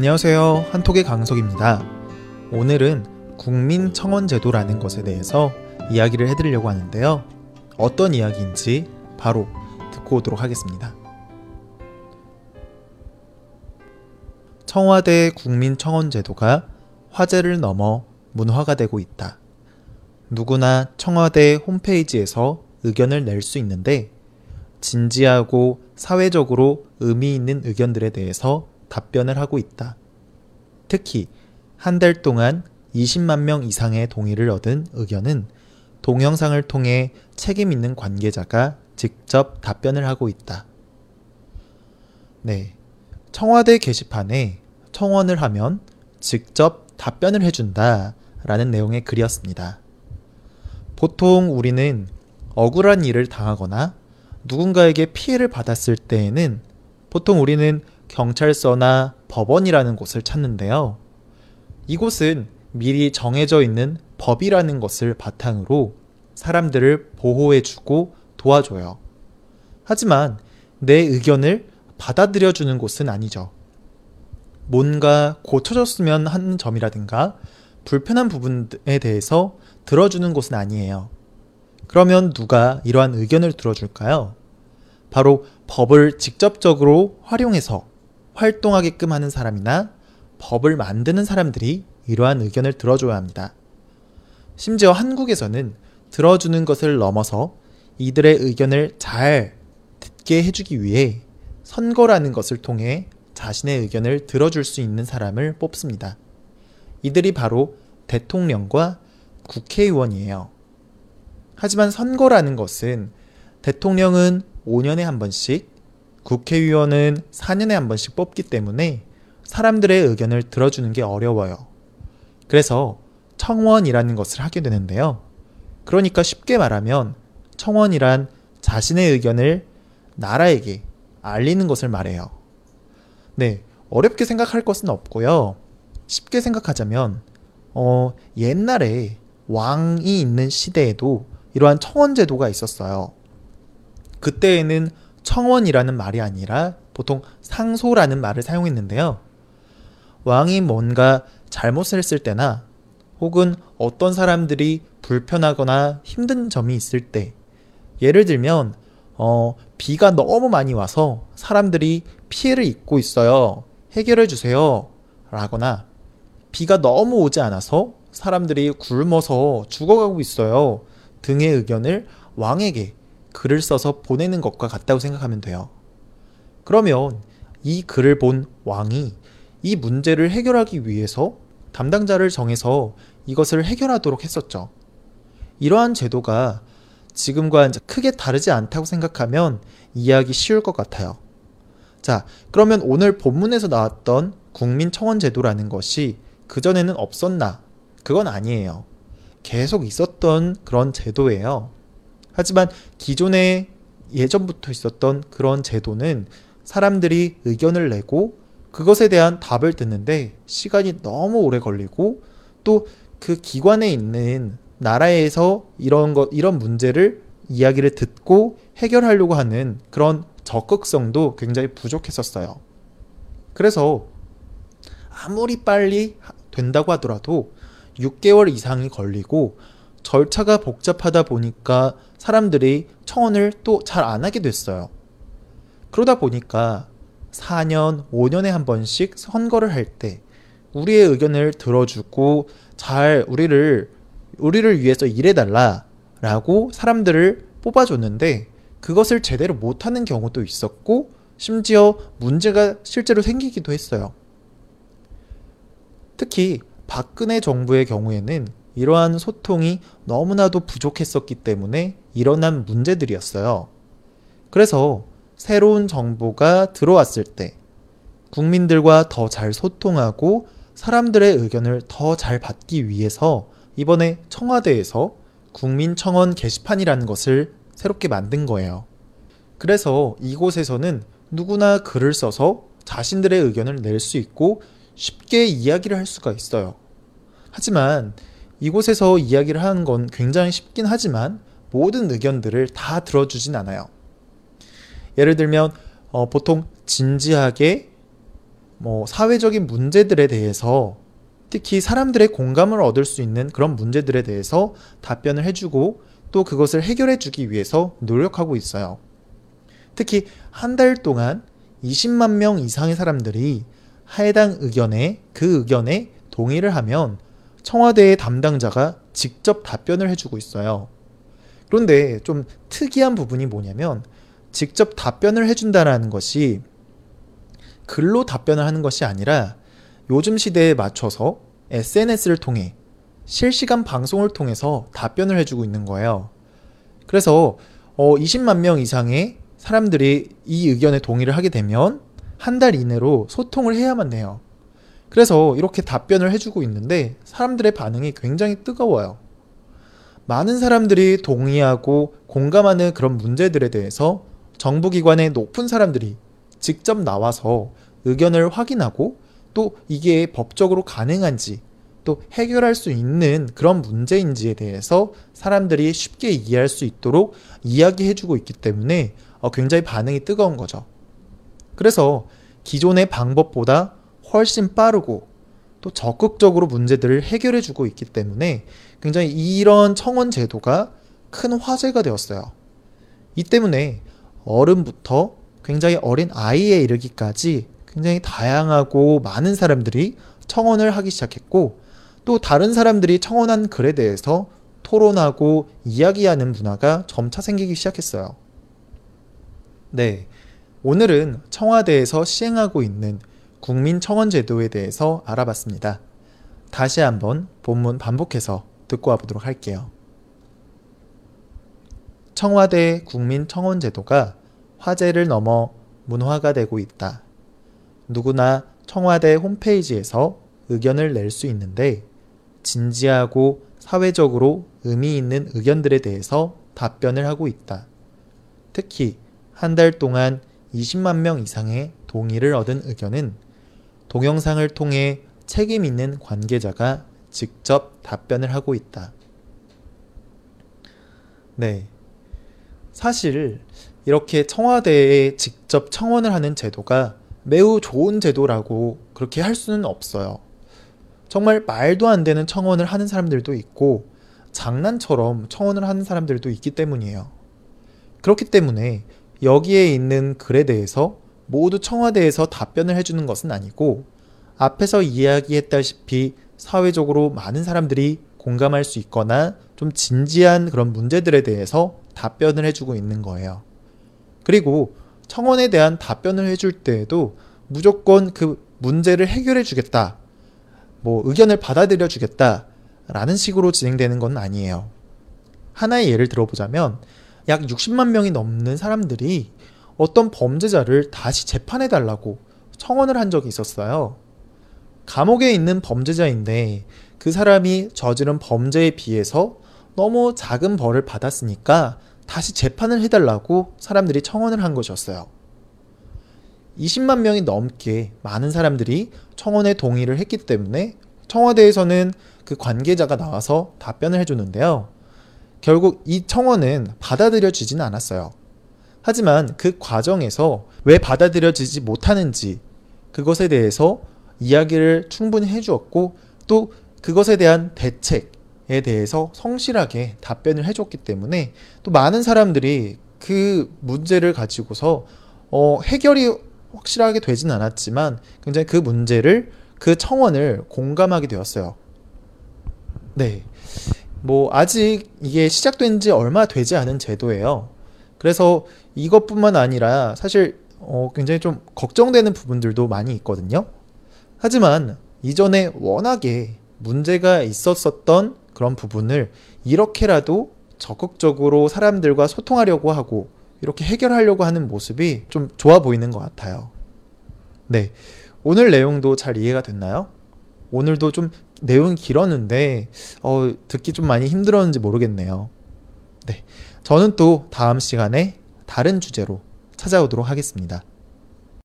안녕하세요. 한톡의 강석입니다. 오늘은 국민청원제도라는 것에 대해서 이야기를 해드리려고 하는데요. 어떤 이야기인지 바로 듣고 오도록 하겠습니다. 청와대 국민청원제도가 화제를 넘어 문화가 되고 있다. 누구나 청와대 홈페이지에서 의견을 낼 수 있는데 진지하고 사회적으로 의미 있는 의견들에 대해서 답변을 하고 있다. 특히 한 달 동안 20만 명 이상의 동의를 얻은 의견은 동영상을 통해 책임 있는 관계자가 직접 답변을 하고 있다. 네. 청와대 게시판에 청원을 하면 직접 답변을 해준다 라는 내용의 글이었습니다. 보통 우리는 억울한 일을 당하거나 누군가에게 피해를 받았을 때에는 보통 우리는 경찰서나 법원이라는 곳을 찾는데요. 이곳은 미리 정해져 있는 법이라는 것을 바탕으로 사람들을 보호해주고 도와줘요. 하지만 내 의견을 받아들여주는 곳은 아니죠. 뭔가 고쳐졌으면 하는 점이라든가 불편한 부분에 대해서 들어주는 곳은 아니에요. 그러면 누가 이러한 의견을 들어줄까요? 바로 법을 직접적으로 활용해서 활동하게끔 하는 사람이나 법을 만드는 사람들이 이러한 의견을 들어줘야 합니다. 심지어 한국에서는 들어주는 것을 넘어서 이들의 의견을 잘 듣게 해주기 위해 선거라는 것을 통해 자신의 의견을 들어줄 수 있는 사람을 뽑습니다. 이들이 바로 대통령과 국회의원이에요. 하지만 선거라는 것은 대통령은 5년에 한 번씩, 국회의원은 4년에 한 번씩 뽑기 때문에 사람들의 의견을 들어주는 게 어려워요. 그래서 청원이라는 것을 하게 되는데요. 그러니까 쉽게 말하면 청원이란 자신의 의견을 나라에게 알리는 것을 말해요. 네, 어렵게 생각할 것은 없고요. 쉽게 생각하자면, 어, 옛날에 왕이 있는 시대에도 이러한 청원제도가 있었어요. 그때에는 청원이라는 말이 아니라 보통 상소라는 말을 사용했는데요. 왕이 뭔가 잘못을 했을 때나 혹은 어떤 사람들이 불편하거나 힘든 점이 있을 때 예를 들면 어, 비가 너무 많이 와서 사람들이 피해를 입고 있어요. 해결해 주세요. 라거나 비가 너무 오지 않아서 사람들이 굶어서 죽어가고 있어요. 등의 의견을 왕에게 글을 써서 보내는 것과 같다고 생각하면 돼요. 그러면 이 글을 본 왕이 이 문제를 해결하기 위해서 담당자를 정해서 이것을 해결하도록 했었죠. 이러한 제도가 지금과 크게 다르지 않다고 생각하면 이해하기 쉬울 것 같아요. 자, 그러면 오늘 본문에서 나왔던 국민청원제도라는 것이 그전에는 없었나? 그건 아니에요. 계속 있었던 그런 제도예요. 하지만 기존에 예전부터 있었던 그런 제도는 사람들이 의견을 내고 그것에 대한 답을 듣는데 시간이 너무 오래 걸리고 또 그 기관에 있는 나라에서 이런 것 이런 문제를 이야기를 듣고 해결하려고 하는 그런 적극성도 굉장히 부족했었어요. 그래서 아무리 빨리 된다고 하더라도 6개월 이상이 걸리고 절차가 복잡하다 보니까 사람들이 청원을 또 잘 안 하게 됐어요. 그러다 보니까 4년, 5년에 한 번씩 선거를 할 때 우리의 의견을 들어주고 잘 우리를 우리를 위해서 일해달라라고 사람들을 뽑아줬는데 그것을 제대로 못하는 경우도 있었고 심지어 문제가 실제로 생기기도 했어요. 특히 박근혜 정부의 경우에는 이러한 소통이 너무나도 부족했었기 때문에 일어난 문제들이었어요. 그래서 새로운 정부가 들어왔을 때 국민들과 더 잘 소통하고 사람들의 의견을 더 잘 받기 위해서 이번에 청와대에서 국민청원 게시판이라는 것을 새롭게 만든 거예요. 그래서 이곳에서는 누구나 글을 써서 자신들의 의견을 낼 수 있고 쉽게 이야기를 할 수가 있어요. 하지만 이곳에서 이야기를 하는 건 굉장히 쉽긴 하지만 모든 의견들을 다 들어주진 않아요. 예를 들면 어, 보통 진지하게 뭐 사회적인 문제들에 대해서 특히 사람들의 공감을 얻을 수 있는 그런 문제들에 대해서 답변을 해주고 또 그것을 해결해 주기 위해서 노력하고 있어요. 특히 한 달 동안 20만 명 이상의 사람들이 해당 의견에 그 의견에 동의를 하면 청와대의 담당자가 직접 답변을 해주고 있어요. 그런데 좀 특이한 부분이 뭐냐면 직접 답변을 해준다라는 것이 글로 답변을 하는 것이 아니라 요즘 시대에 맞춰서 SNS를 통해 실시간 방송을 통해서 답변을 해주고 있는 거예요. 그래서 어, 20만 명 이상의 사람들이 이 의견에 동의를 하게 되면 한 달 이내로 소통을 해야만 해요. 그래서 이렇게 답변을 해주고 있는데 사람들의 반응이 굉장히 뜨거워요. 많은 사람들이 동의하고 공감하는 그런 문제들에 대해서 정부기관의 높은 사람들이 직접 나와서 의견을 확인하고 또 이게 법적으로 가능한지 또 해결할 수 있는 그런 문제인지에 대해서 사람들이 쉽게 이해할 수 있도록 이야기해주고 있기 때문에 어, 굉장히 반응이 뜨거운 거죠. 그래서 기존의 방법보다 훨씬 빠르고 또 적극적으로 문제들을 해결해 주고 있기 때문에 굉장히 이런 청원 제도가 큰 화제가 되었어요. 이 때문에 어른부터 굉장히 어린 아이에 이르기까지 굉장히 다양하고 많은 사람들이 청원을 하기 시작했고 또 다른 사람들이 청원한 글에 대해서 토론하고 이야기하는 문화가 점차 생기기 시작했어요. 네. 오늘은 청와대에서 시행하고 있는 국민청원제도에 대해서 알아봤습니다. 다시 한번 본문 반복해서 듣고 와보도록 할게요. 청와대 국민청원제도가 화제를 넘어 문화가 되고 있다. 누구나 청와대 홈페이지에서 의견을 낼 수 있는데 진지하고 사회적으로 의미 있는 의견들에 대해서 답변을 하고 있다. 특히 한 달 동안 20만 명 이상의 동의를 얻은 의견은 동영상을 통해 책임 있는 관계자가 직접 답변을 하고 있다. 네. 사실 이렇게 청와대에 직접 청원을 하는 제도가 매우 좋은 제도라고 그렇게 할 수는 없어요. 정말 말도 안 되는 청원을 하는 사람들도 있고 장난처럼 청원을 하는 사람들도 있기 때문이에요. 그렇기 때문에 여기에 있는 글에 대해서 모두 청와대에서 답변을 해주는 것은 아니고 앞에서 이야기했다시피 사회적으로 많은 사람들이 공감할 수 있거나 좀 진지한 그런 문제들에 대해서 답변을 해주고 있는 거예요. 그리고 청원에 대한 답변을 해줄 때에도 무조건 그 문제를 해결해 주겠다. 뭐 의견을 받아들여 주겠다. 라는 식으로 진행되는 건 아니에요. 하나의 예를 들어보자면 약 60만 명이 넘는 사람들이 어떤 범죄자를 다시 재판해 달라고 청원을 한 적이 있었어요. 감옥에 있는 범죄자인데 그 사람이 저지른 범죄에 비해서 너무 작은 벌을 받았으니까 다시 재판을 해달라고 사람들이 청원을 한 것이었어요. 20만 명이 넘게 많은 사람들이 청원에 동의를 했기 때문에 청와대에서는 그 관계자가 나와서 답변을 해줬는데요. 결국 이 청원은 받아들여지지는 않았어요. 하지만 그 과정에서 왜 받아들여지지 못하는지 그것에 대해서 이야기를 충분히 해주었고 또 그것에 대한 대책, 에 대해서 성실하게 답변을 해줬기 때문에 또 많은 사람들이 그 문제를 가지고서 어, 해결이 확실하게 되진 않았지만 굉장히 그 문제를 그 청원을 공감하게 되었어요. 네. 뭐 아직 이게 시작된 지 얼마 되지 않은 제도예요. 그래서 이것뿐만 아니라 사실 어, 굉장히 좀 걱정되는 부분들도 많이 있거든요. 하지만 이전에 워낙에 문제가 있었었던 그런 부분을 이렇게라도 적극적으로 사람들과 소통하려고 하고 이렇게 해결하려고 하는 모습이 좀 좋아 보이는 것 같아요. 네. 오늘 내용도 잘 이해가 됐나요? 오늘도 좀 내용이 길었는데, 어, 듣기 좀 많이 힘들었는지 모르겠네요. 네. 저는 또 다음 시간에 다른 주제로 찾아오도록 하겠습니다.